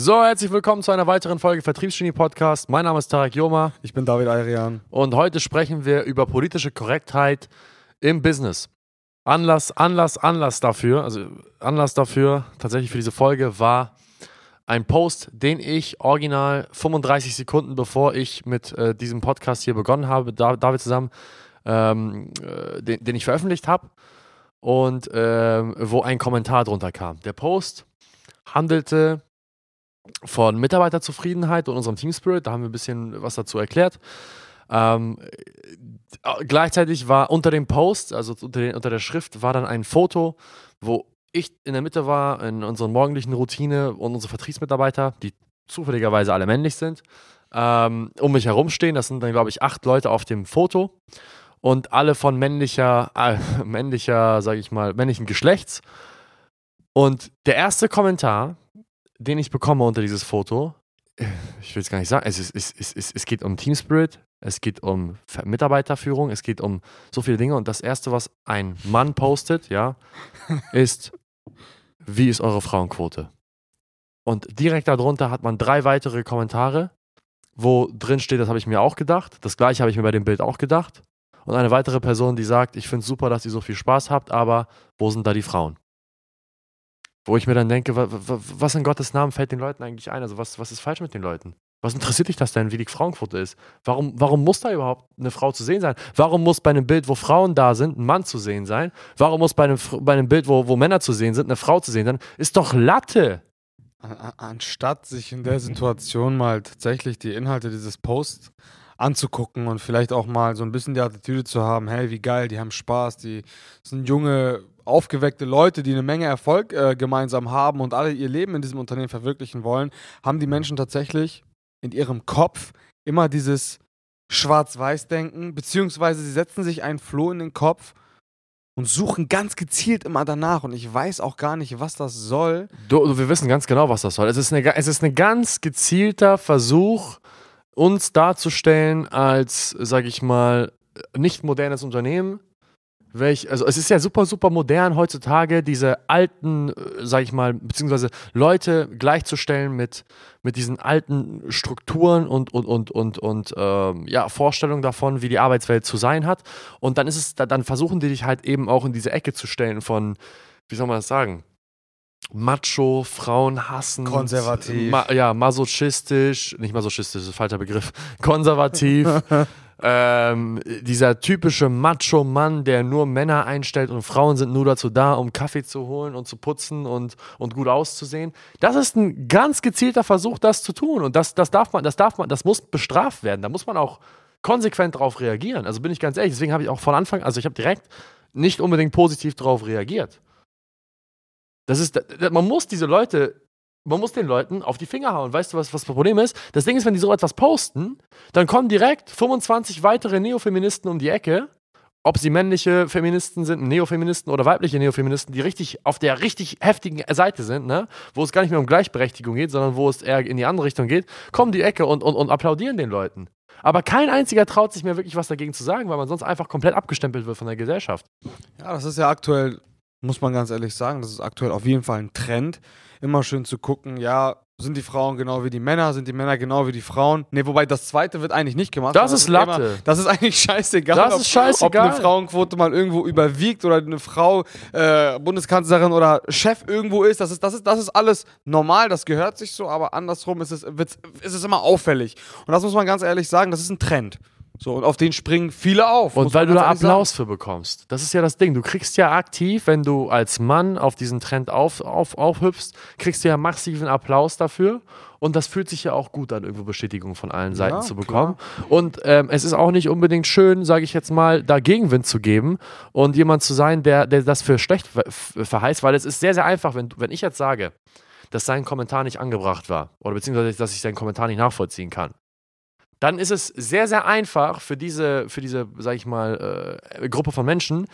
So, herzlich willkommen zu einer weiteren Folge Vertriebsgenie Podcast. Mein Name ist Tarek Joma Ich bin David Ayrian. und heute sprechen wir über politische Korrektheit im Business. Anlass, Anlass, Anlass dafür, also Anlass dafür tatsächlich für diese Folge war ein Post, den ich original 35 Sekunden bevor ich mit äh, diesem Podcast hier begonnen habe, da, David zusammen, ähm, äh, den, den ich veröffentlicht habe und ähm, wo ein Kommentar drunter kam. Der Post handelte von Mitarbeiterzufriedenheit und unserem Team Spirit. Da haben wir ein bisschen was dazu erklärt. Ähm, äh, gleichzeitig war unter dem Post, also unter, den, unter der Schrift, war dann ein Foto, wo ich in der Mitte war, in unserer morgendlichen Routine und unsere Vertriebsmitarbeiter, die zufälligerweise alle männlich sind, ähm, um mich herumstehen. Das sind dann, glaube ich, acht Leute auf dem Foto und alle von männlicher, äh, männlicher, sage ich mal, männlichen Geschlechts. Und der erste Kommentar, den ich bekomme unter dieses Foto, ich will es gar nicht sagen, es, ist, es, es, es, geht um Team Spirit, es geht um Mitarbeiterführung, es geht um so viele Dinge. Und das erste, was ein Mann postet, ja, ist, wie ist eure Frauenquote? Und direkt darunter hat man drei weitere Kommentare, wo drin steht, das habe ich mir auch gedacht. Das gleiche habe ich mir bei dem Bild auch gedacht. Und eine weitere Person, die sagt, ich finde es super, dass ihr so viel Spaß habt, aber wo sind da die Frauen? Wo ich mir dann denke, wa- wa- was in Gottes Namen fällt den Leuten eigentlich ein? Also was, was ist falsch mit den Leuten? Was interessiert dich das denn, wie die Frauenquote ist? Warum, warum muss da überhaupt eine Frau zu sehen sein? Warum muss bei einem Bild, wo Frauen da sind, ein Mann zu sehen sein? Warum muss bei einem, bei einem Bild, wo, wo Männer zu sehen sind, eine Frau zu sehen sein? Ist doch Latte! An- an- Anstatt sich in der Situation mal tatsächlich die Inhalte dieses Posts anzugucken und vielleicht auch mal so ein bisschen die Attitüde zu haben, hey, wie geil, die haben Spaß, die sind junge, aufgeweckte Leute, die eine Menge Erfolg äh, gemeinsam haben und alle ihr Leben in diesem Unternehmen verwirklichen wollen, haben die Menschen tatsächlich in ihrem Kopf immer dieses Schwarz-Weiß-Denken, beziehungsweise sie setzen sich einen Floh in den Kopf und suchen ganz gezielt immer danach und ich weiß auch gar nicht, was das soll. Du, wir wissen ganz genau, was das soll. Es ist ein ganz gezielter Versuch, uns darzustellen als, sag ich mal, nicht modernes Unternehmen. Welch, also es ist ja super, super modern heutzutage, diese alten, äh, sag ich mal, beziehungsweise Leute gleichzustellen mit, mit diesen alten Strukturen und, und, und, und, und ähm, ja, Vorstellungen davon, wie die Arbeitswelt zu sein hat. Und dann ist es, da- dann versuchen die dich halt eben auch in diese Ecke zu stellen von, wie soll man das sagen? Macho, Frauen hassen. Konservativ. Ma ja, masochistisch, nicht masochistisch, das ist ein falscher Begriff. Konservativ. ähm, dieser typische Macho-Mann, der nur Männer einstellt und Frauen sind nur dazu da, um Kaffee zu holen und zu putzen und, und gut auszusehen. Das ist ein ganz gezielter Versuch, das zu tun. Und das, das darf man, das darf man, das muss bestraft werden. Da muss man auch konsequent darauf reagieren. Also bin ich ganz ehrlich, deswegen habe ich auch von Anfang, also ich habe direkt nicht unbedingt positiv darauf reagiert. Das ist, man muss diese Leute, man muss den Leuten auf die Finger hauen. Weißt du, was, was das Problem ist? Das Ding ist, wenn die so etwas posten, dann kommen direkt 25 weitere Neofeministen um die Ecke, ob sie männliche Feministen sind, Neofeministen oder weibliche Neofeministen, die richtig auf der richtig heftigen Seite sind, ne? wo es gar nicht mehr um Gleichberechtigung geht, sondern wo es eher in die andere Richtung geht, kommen die Ecke und, und, und applaudieren den Leuten. Aber kein einziger traut sich mehr wirklich was dagegen zu sagen, weil man sonst einfach komplett abgestempelt wird von der Gesellschaft. Ja, das ist ja aktuell, muss man ganz ehrlich sagen, das ist aktuell auf jeden Fall ein Trend. Immer schön zu gucken, ja, sind die Frauen genau wie die Männer, sind die Männer genau wie die Frauen? Ne, wobei das zweite wird eigentlich nicht gemacht. Das sondern ist Latte. Immer, das ist eigentlich scheißegal. Das ob, ist scheißegal. Ob eine Frauenquote mal irgendwo überwiegt oder eine Frau äh, Bundeskanzlerin oder Chef irgendwo ist. Das ist, das, ist, das ist alles normal, das gehört sich so, aber andersrum ist es, ist es immer auffällig. Und das muss man ganz ehrlich sagen, das ist ein Trend. So, und auf den springen viele auf. Und weil du da Applaus für bekommst. Das ist ja das Ding. Du kriegst ja aktiv, wenn du als Mann auf diesen Trend auf, auf, aufhüpfst, kriegst du ja massiven Applaus dafür. Und das fühlt sich ja auch gut an, irgendwo Bestätigung von allen Seiten Ja, zu bekommen. Und ähm, es ist auch nicht unbedingt schön, sage ich jetzt mal, da Gegenwind zu geben und jemand zu sein, der, der das für schlecht ver verheißt, weil es ist sehr, sehr einfach, wenn, wenn ich jetzt sage, dass sein Kommentar nicht angebracht war oder beziehungsweise, dass ich seinen Kommentar nicht nachvollziehen kann dann ist es sehr, sehr einfach für diese, für diese, sag ich mal, äh, Gruppe von Menschen,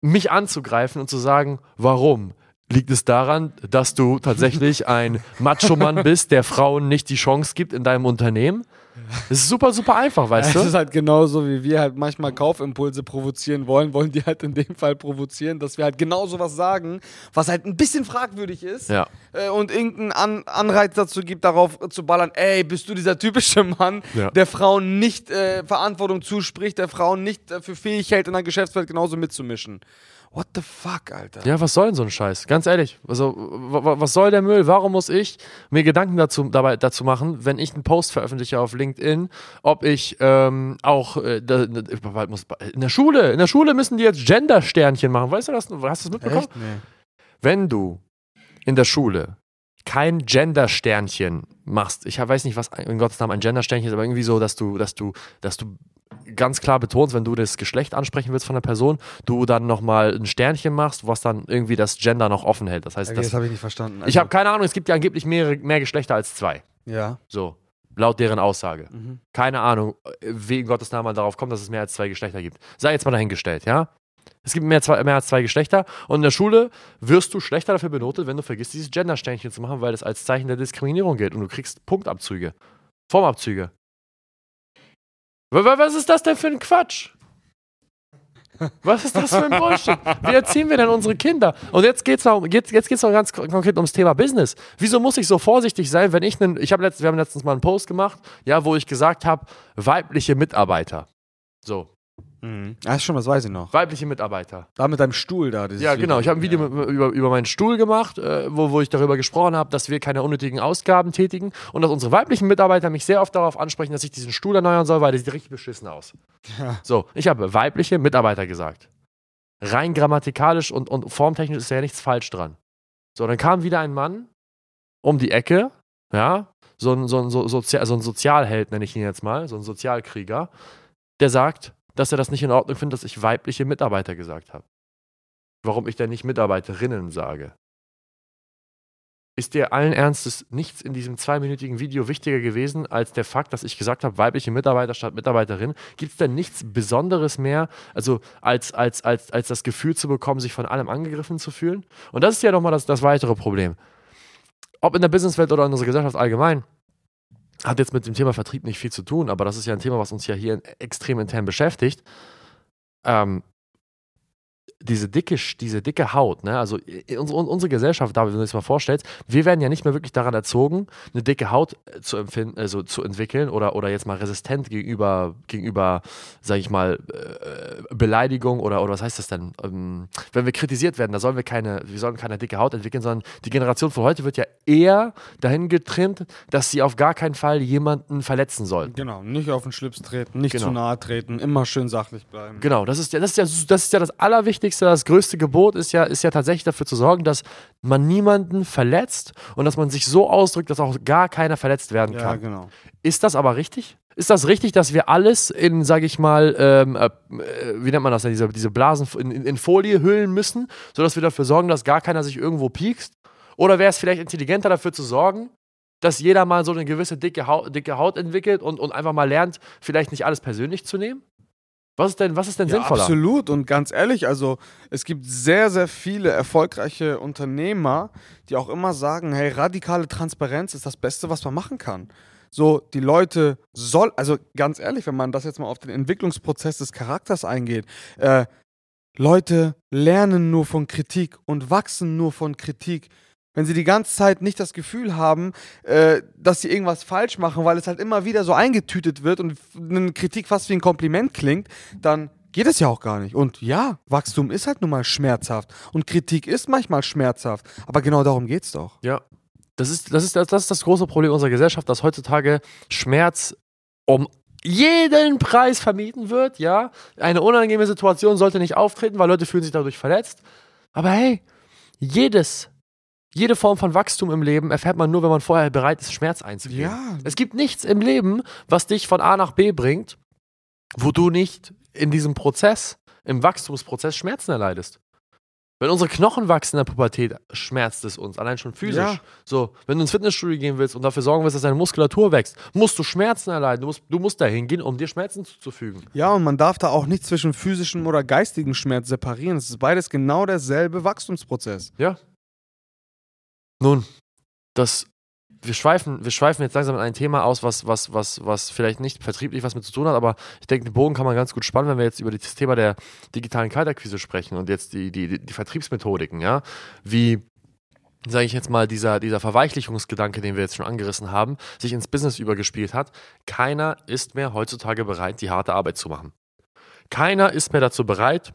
mich anzugreifen und zu sagen, warum? Liegt es daran, dass du tatsächlich ein Macho-Mann bist, der Frauen nicht die Chance gibt in deinem Unternehmen? Das ist super, super einfach, weißt Es du? ist halt genauso, wie wir halt manchmal Kaufimpulse provozieren wollen, wollen die halt in dem Fall provozieren, dass wir halt genau sowas sagen, was halt ein bisschen fragwürdig ist Ja. äh, und irgendeinen An Anreiz dazu gibt, darauf zu ballern, ey, bist du dieser typische Mann, Ja. der Frauen nicht äh, Verantwortung zuspricht, der Frauen nicht äh, für fähig hält, in der Geschäftswelt genauso mitzumischen. What the fuck, Alter? Ja, was soll denn so ein Scheiß? Ganz ehrlich, also, wa- wa- was soll der Müll? Warum muss ich mir Gedanken dazu, dabei, dazu machen, wenn ich einen Post veröffentliche auf LinkedIn, ob ich ähm, auch äh, da, bald muss- in der Schule, in der Schule müssen die jetzt Gender-Sternchen machen. Weißt du das? Hast du das mitbekommen? Nee. Wenn du in der Schule kein Gender-Sternchen machst, ich weiß nicht, was in Gottes Namen ein Gender-Sternchen ist, aber irgendwie so, dass du, dass du, dass du ganz klar betonst, wenn du das Geschlecht ansprechen willst von der Person, du dann nochmal ein Sternchen machst, was dann irgendwie das Gender noch offen hält. Das heißt, Okay, das das, habe ich nicht verstanden. ich habe keine Ahnung, es gibt ja angeblich mehrere, mehr Geschlechter als zwei. Ja. So, laut deren Aussage. Mhm. Keine Ahnung, wie in Gottes Namen man darauf kommt, dass es mehr als zwei Geschlechter gibt. Sei jetzt mal dahingestellt, ja? Es gibt mehr, zwei, mehr als zwei Geschlechter und in der Schule wirst du schlechter dafür benotet, wenn du vergisst, dieses Gender-Sternchen zu machen, weil das als Zeichen der Diskriminierung gilt und du kriegst Punktabzüge, Formabzüge. Wa- wa- Was ist das denn für ein Quatsch? Was ist das für ein Bullshit? Wie erziehen wir denn unsere Kinder? Und jetzt geht es noch, jetzt, jetzt noch ganz kon- konkret ums Thema Business. Wieso muss ich so vorsichtig sein, wenn ich einen, ich habe letztens, wir haben letztens mal einen Post gemacht, ja, wo ich gesagt habe, weibliche Mitarbeiter. So, Mhm. Ah, schon, das weiß ich noch. weibliche Mitarbeiter. Da mit deinem Stuhl da. Ja, genau. Ich habe ein Video Ja. mit, über, über meinen Stuhl gemacht, äh, wo, wo ich darüber gesprochen habe, dass wir keine unnötigen Ausgaben tätigen und dass unsere weiblichen Mitarbeiter mich sehr oft darauf ansprechen, dass ich diesen Stuhl erneuern soll, weil der sieht richtig beschissen aus. Ja. So, ich habe weibliche Mitarbeiter gesagt. Rein grammatikalisch und, und formtechnisch ist ja nichts falsch dran. So, dann kam wieder ein Mann um die Ecke, ja, so ein, so ein, so, Sozia so ein Sozialheld nenne ich ihn jetzt mal, so ein Sozialkrieger, der sagt, dass er das nicht in Ordnung findet, dass ich weibliche Mitarbeiter gesagt habe. Warum ich denn nicht Mitarbeiterinnen sage. Ist dir allen Ernstes nichts in diesem zweiminütigen Video wichtiger gewesen als der Fakt, dass ich gesagt habe, weibliche Mitarbeiter statt Mitarbeiterin? Gibt es denn nichts Besonderes mehr, also als, als, als, als das Gefühl zu bekommen, sich von allem angegriffen zu fühlen? Und das ist ja nochmal das, das weitere Problem. Ob in der Businesswelt oder in unserer Gesellschaft allgemein, hat jetzt mit dem Thema Vertrieb nicht viel zu tun, aber das ist ja ein Thema, was uns ja hier extrem intern beschäftigt. Ähm, diese dicke, diese dicke Haut, ne? also i- unsere, unsere Gesellschaft, David, wenn du dir das mal vorstellst, wir werden ja nicht mehr wirklich daran erzogen, eine dicke Haut äh, zu empfinden, also zu entwickeln oder, oder jetzt mal resistent gegenüber, gegenüber, sag ich mal, äh, Beleidigung oder, oder was heißt das denn? Ähm, wenn wir kritisiert werden, da sollen wir keine, wir sollen keine dicke Haut entwickeln, sondern die Generation von heute wird ja eher dahin getrimmt, dass sie auf gar keinen Fall jemanden verletzen soll. Genau, nicht auf den Schlips treten, nicht Genau. zu nahe treten, immer schön sachlich bleiben. Genau, das ist ja das, ist ja, das, ist ja das Allerwichtigste, das größte Gebot ist ja, ist ja tatsächlich dafür zu sorgen, dass man niemanden verletzt und dass man sich so ausdrückt, dass auch gar keiner verletzt werden Ja, kann. genau. Ist das aber richtig? Ist das richtig, dass wir alles in, sag ich mal, ähm, äh, wie nennt man das denn, diese, diese Blasen in, in, in Folie hüllen müssen, sodass wir dafür sorgen, dass gar keiner sich irgendwo piekst? Oder wäre es vielleicht intelligenter dafür zu sorgen, dass jeder mal so eine gewisse dicke Haut, dicke Haut entwickelt und, und einfach mal lernt, vielleicht nicht alles persönlich zu nehmen? Was ist denn, was ist denn Ja, sinnvoller? absolut. Und ganz ehrlich, also es gibt sehr, sehr viele erfolgreiche Unternehmer, die auch immer sagen, hey, radikale Transparenz ist das Beste, was man machen kann. So, die Leute soll, also ganz ehrlich, wenn man das jetzt mal auf den Entwicklungsprozess des Charakters eingeht, äh, Leute lernen nur von Kritik und wachsen nur von Kritik. Wenn sie die ganze Zeit nicht das Gefühl haben, äh, dass sie irgendwas falsch machen, weil es halt immer wieder so eingetütet wird und eine Kritik fast wie ein Kompliment klingt, dann geht es ja auch gar nicht. Und ja, Wachstum ist halt nun mal schmerzhaft und Kritik ist manchmal schmerzhaft. Aber genau darum geht's doch. Ja. Das ist, das, ist, das ist das große Problem unserer Gesellschaft, dass heutzutage Schmerz um jeden Preis vermieden wird, ja. Eine unangenehme Situation sollte nicht auftreten, weil Leute fühlen sich dadurch verletzt. Aber hey, jedes, jede Form von Wachstum im Leben erfährt man nur, wenn man vorher bereit ist, Schmerz einzugehen. Ja. Es gibt nichts im Leben, was dich von A nach B bringt, wo du nicht in diesem Prozess, im Wachstumsprozess Schmerzen erleidest. Wenn unsere Knochen wachsen in der Pubertät, schmerzt es uns, allein schon physisch. Ja. So, wenn du ins Fitnessstudio gehen willst und dafür sorgen willst, dass deine Muskulatur wächst, musst du Schmerzen erleiden. Du musst, du musst dahin gehen, um dir Schmerzen zuzufügen. Ja, und man darf da auch nicht zwischen physischem oder geistigem Schmerz separieren. Es ist beides genau derselbe Wachstumsprozess. Ja. Nun, das, wir schweifen, wir schweifen jetzt langsam in ein Thema aus, was, was, was, was vielleicht nicht vertrieblich was mit zu tun hat, aber ich denke, den Bogen kann man ganz gut spannen, wenn wir jetzt über das Thema der digitalen Kaltakquise sprechen und jetzt die, die, die Vertriebsmethodiken, ja, wie sage ich jetzt mal, dieser, dieser Verweichlichungsgedanke, den wir jetzt schon angerissen haben, sich ins Business übergespielt hat. Keiner ist mehr heutzutage bereit, die harte Arbeit zu machen. Keiner ist mehr dazu bereit,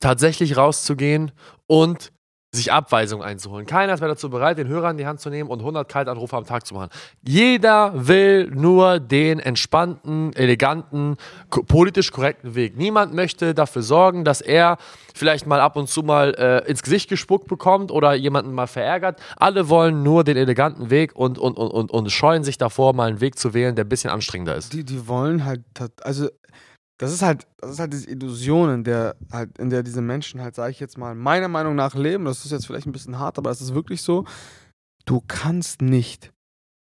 tatsächlich rauszugehen und sich Abweisung einzuholen. Keiner ist mehr dazu bereit, den Hörer in die Hand zu nehmen und 100 Kaltanrufe am Tag zu machen. Jeder will nur den entspannten, eleganten, politisch korrekten Weg. Niemand möchte dafür sorgen, dass er vielleicht mal ab und zu mal äh, ins Gesicht gespuckt bekommt oder jemanden mal verärgert. Alle wollen nur den eleganten Weg und, und, und, und, und scheuen sich davor, mal einen Weg zu wählen, der ein bisschen anstrengender ist. Die, die wollen halt, also das ist halt, das ist halt diese Illusion, in der halt, in der diese Menschen halt, sage ich jetzt mal, meiner Meinung nach leben. Das ist jetzt vielleicht ein bisschen hart, aber es ist wirklich so. Du kannst nicht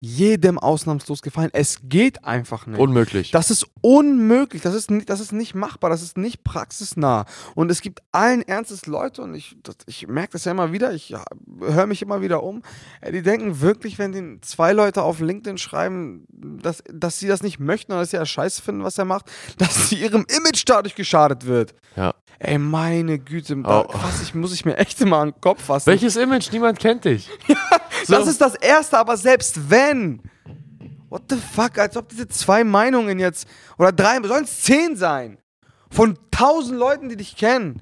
jedem ausnahmslos gefallen. Es geht einfach nicht. Unmöglich. Das ist unmöglich. Das ist, das ist nicht machbar. Das ist nicht praxisnah. Und es gibt allen Ernstes Leute, und ich, das, ich merke das ja immer wieder, ich ja, höre mich immer wieder um, die denken wirklich, wenn den zwei Leute auf LinkedIn schreiben, dass, dass sie das nicht möchten oder dass sie ja scheiße finden, was er macht, dass sie ihrem Image dadurch geschadet wird. Ja. Ey, meine Güte, da, oh. was, ich, muss ich mir echt immer an den Kopf fassen. Welches Image? Niemand kennt dich. ja, so. Das ist das Erste, aber selbst wenn. What the fuck, als ob diese zwei Meinungen jetzt, oder drei, sollen es zehn sein, von tausend Leuten, die dich kennen.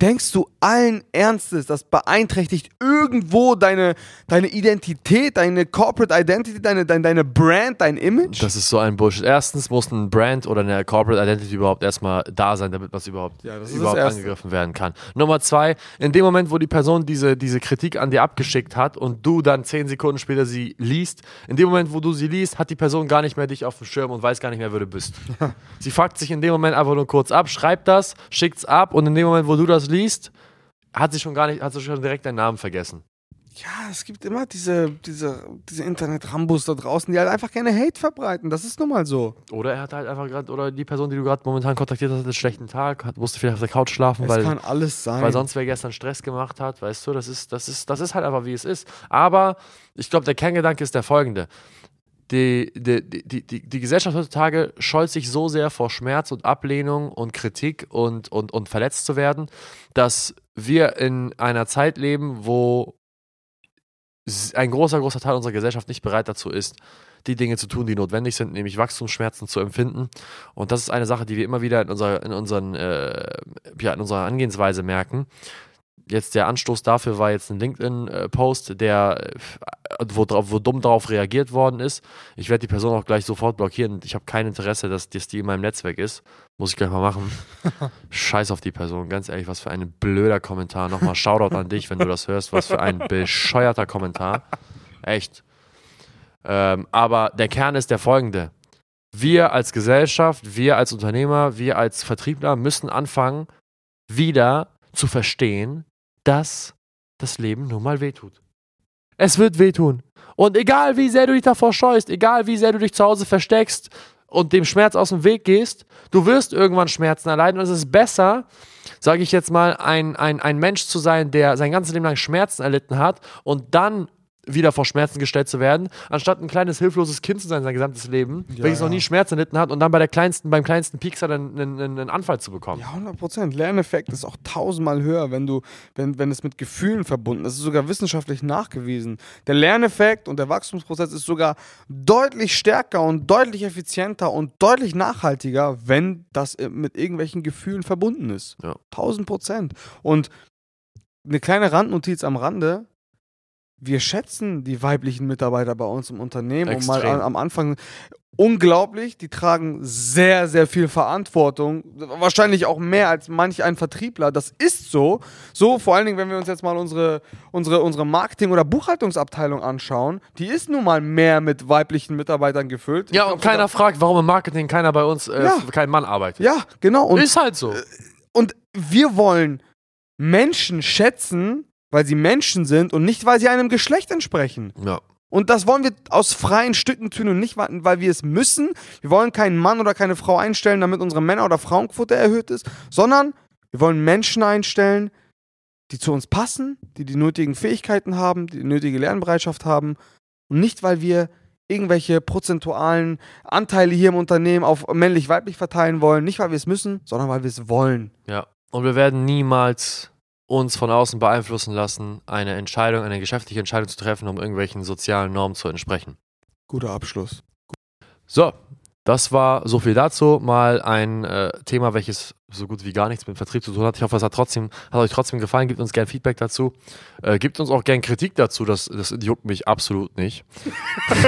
Denkst du allen Ernstes, das beeinträchtigt irgendwo deine, deine Identität, deine Corporate Identity, deine, deine, deine Brand, dein Image? Das ist so ein Bullshit. Erstens muss ein Brand oder eine Corporate Identity überhaupt erstmal da sein, damit was überhaupt, ja, überhaupt angegriffen werden kann. Nummer zwei, in dem Moment, wo die Person diese, diese Kritik an dir abgeschickt hat und du dann zehn Sekunden später sie liest, in dem Moment, wo du sie liest, hat die Person gar nicht mehr dich auf dem Schirm und weiß gar nicht mehr, wer du bist. sie fuckt sich in dem Moment einfach nur kurz ab, schreibt das, schickt es ab und in dem Moment, wo du das liest, hat sie schon gar nicht, hat sie schon direkt deinen Namen vergessen. Ja, es gibt immer diese, diese, diese Internet-Rambos da draußen, die halt einfach keine Hate verbreiten. Das ist nun mal so. Oder er hat halt einfach gerade, oder die Person, die du gerade momentan kontaktiert hast, hat einen schlechten Tag, hat, musste vielleicht auf der Couch schlafen, es weil. kann alles sein. Weil sonst wer gestern Stress gemacht hat, weißt du, das ist, das ist, das ist halt einfach wie es ist. Aber ich glaube, der Kerngedanke ist der folgende die, die, die, die, die Gesellschaft heutzutage scheut sich so sehr vor Schmerz und Ablehnung und Kritik und, und, und verletzt zu werden, dass wir in einer Zeit leben, wo ein großer, großer Teil unserer Gesellschaft nicht bereit dazu ist, die Dinge zu tun, die notwendig sind, nämlich Wachstumsschmerzen zu empfinden. Und das ist eine Sache, die wir immer wieder in unserer, in unseren, äh, ja, in unserer Angehensweise merken, jetzt der Anstoß dafür war jetzt ein LinkedIn-Post, der, äh, wo, wo dumm darauf reagiert worden ist. Ich werde die Person auch gleich sofort blockieren. Ich habe kein Interesse, dass, dass die in meinem Netzwerk ist. Muss ich gleich mal machen. Scheiß auf die Person. Ganz ehrlich, was für ein blöder Kommentar. Nochmal Shoutout an dich, wenn du das hörst. Was für ein bescheuerter Kommentar. Echt. Ähm, aber der Kern ist der folgende. Wir als Gesellschaft, wir als Unternehmer, wir als Vertriebler müssen anfangen, wieder zu verstehen, dass das Leben nur mal wehtut. Es wird wehtun. Und egal wie sehr du dich davor scheust, egal wie sehr du dich zu Hause versteckst und dem Schmerz aus dem Weg gehst, du wirst irgendwann Schmerzen erleiden und es ist besser, sage ich jetzt mal, ein, ein, ein Mensch zu sein, der sein ganzes Leben lang Schmerzen erlitten hat und dann wieder vor Schmerzen gestellt zu werden, anstatt ein kleines hilfloses Kind zu sein sein gesamtes Leben, ja, welches ja. noch nie Schmerzen erlitten hat und dann bei der kleinsten, beim kleinsten Piekser einen, einen, einen Anfall zu bekommen. Ja, 100 Prozent. Lerneffekt ist auch tausendmal höher, wenn du, wenn, wenn es mit Gefühlen verbunden ist. Das ist sogar wissenschaftlich nachgewiesen. Der Lerneffekt und der Wachstumsprozess ist sogar deutlich stärker und deutlich effizienter und deutlich nachhaltiger, wenn das mit irgendwelchen Gefühlen verbunden ist. Ja. 1000 Prozent. Und eine kleine Randnotiz am Rande, wir schätzen die weiblichen Mitarbeiter bei uns im Unternehmen. Extrem. Und mal an, am Anfang unglaublich, die tragen sehr, sehr viel Verantwortung. Wahrscheinlich auch mehr als manch ein Vertriebler. Das ist so. So, vor allen Dingen, wenn wir uns jetzt mal unsere, unsere, unsere Marketing- oder Buchhaltungsabteilung anschauen, die ist nun mal mehr mit weiblichen Mitarbeitern gefüllt. Ja, und keiner fragt, warum im Marketing keiner bei uns, äh, ja. kein Mann arbeitet. Ja, genau. Und, ist halt so. Und wir wollen Menschen schätzen, weil sie Menschen sind und nicht, weil sie einem Geschlecht entsprechen. Ja. Und das wollen wir aus freien Stücken tun und nicht, weil wir es müssen. Wir wollen keinen Mann oder keine Frau einstellen, damit unsere Männer- oder Frauenquote erhöht ist, sondern wir wollen Menschen einstellen, die zu uns passen, die die nötigen Fähigkeiten haben, die, die nötige Lernbereitschaft haben und nicht, weil wir irgendwelche prozentualen Anteile hier im Unternehmen auf männlich-weiblich verteilen wollen, nicht weil wir es müssen, sondern weil wir es wollen. Ja. Und wir werden niemals uns von außen beeinflussen lassen, eine Entscheidung, eine geschäftliche Entscheidung zu treffen, um irgendwelchen sozialen Normen zu entsprechen. Guter Abschluss. So, das war so viel dazu. Mal ein äh, Thema, welches so gut wie gar nichts mit Vertrieb zu tun hat. Ich hoffe, es hat, trotzdem, hat euch trotzdem gefallen. Gebt uns gerne Feedback dazu. Äh, gebt uns auch gerne Kritik dazu. Das, das juckt mich absolut nicht.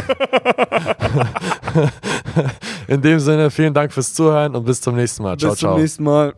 In dem Sinne, vielen Dank fürs Zuhören und bis zum nächsten Mal. Ciao, Bis zum ciao. nächsten Mal.